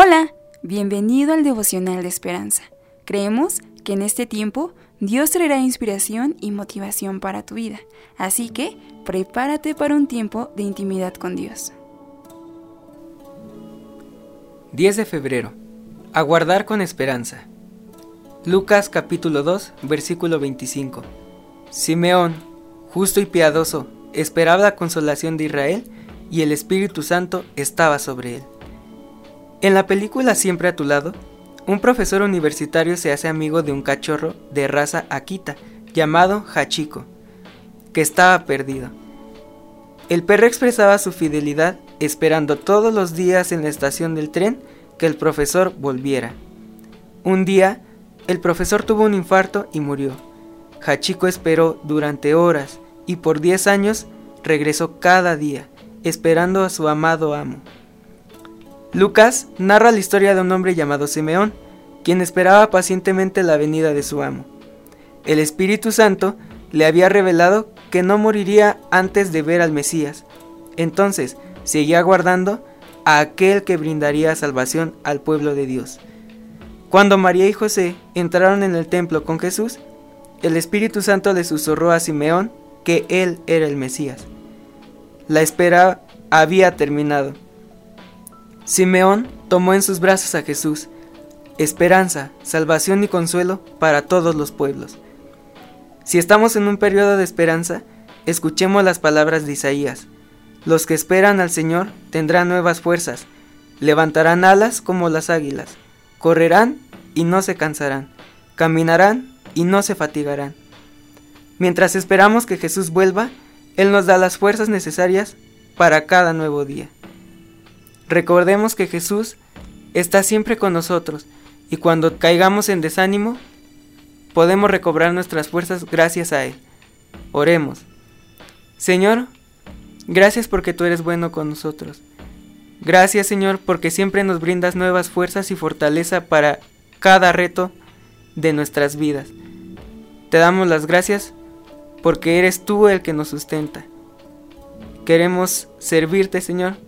Hola, bienvenido al devocional de esperanza. Creemos que en este tiempo Dios traerá inspiración y motivación para tu vida, así que prepárate para un tiempo de intimidad con Dios. 10 de febrero. Aguardar con esperanza. Lucas capítulo 2, versículo 25. Simeón, justo y piadoso, esperaba la consolación de Israel y el Espíritu Santo estaba sobre él. En la película Siempre a tu lado, un profesor universitario se hace amigo de un cachorro de raza Akita llamado Hachiko, que estaba perdido. El perro expresaba su fidelidad esperando todos los días en la estación del tren que el profesor volviera. Un día, el profesor tuvo un infarto y murió. Hachiko esperó durante horas y por 10 años regresó cada día, esperando a su amado amo. Lucas narra la historia de un hombre llamado Simeón, quien esperaba pacientemente la venida de su amo. El Espíritu Santo le había revelado que no moriría antes de ver al Mesías. Entonces seguía aguardando a aquel que brindaría salvación al pueblo de Dios. Cuando María y José entraron en el templo con Jesús, el Espíritu Santo le susurró a Simeón que él era el Mesías. La espera había terminado. Simeón tomó en sus brazos a Jesús, esperanza, salvación y consuelo para todos los pueblos. Si estamos en un periodo de esperanza, escuchemos las palabras de Isaías. Los que esperan al Señor tendrán nuevas fuerzas, levantarán alas como las águilas, correrán y no se cansarán, caminarán y no se fatigarán. Mientras esperamos que Jesús vuelva, Él nos da las fuerzas necesarias para cada nuevo día. Recordemos que Jesús está siempre con nosotros y cuando caigamos en desánimo, podemos recobrar nuestras fuerzas gracias a Él. Oremos. Señor, gracias porque tú eres bueno con nosotros. Gracias Señor porque siempre nos brindas nuevas fuerzas y fortaleza para cada reto de nuestras vidas. Te damos las gracias porque eres tú el que nos sustenta. Queremos servirte Señor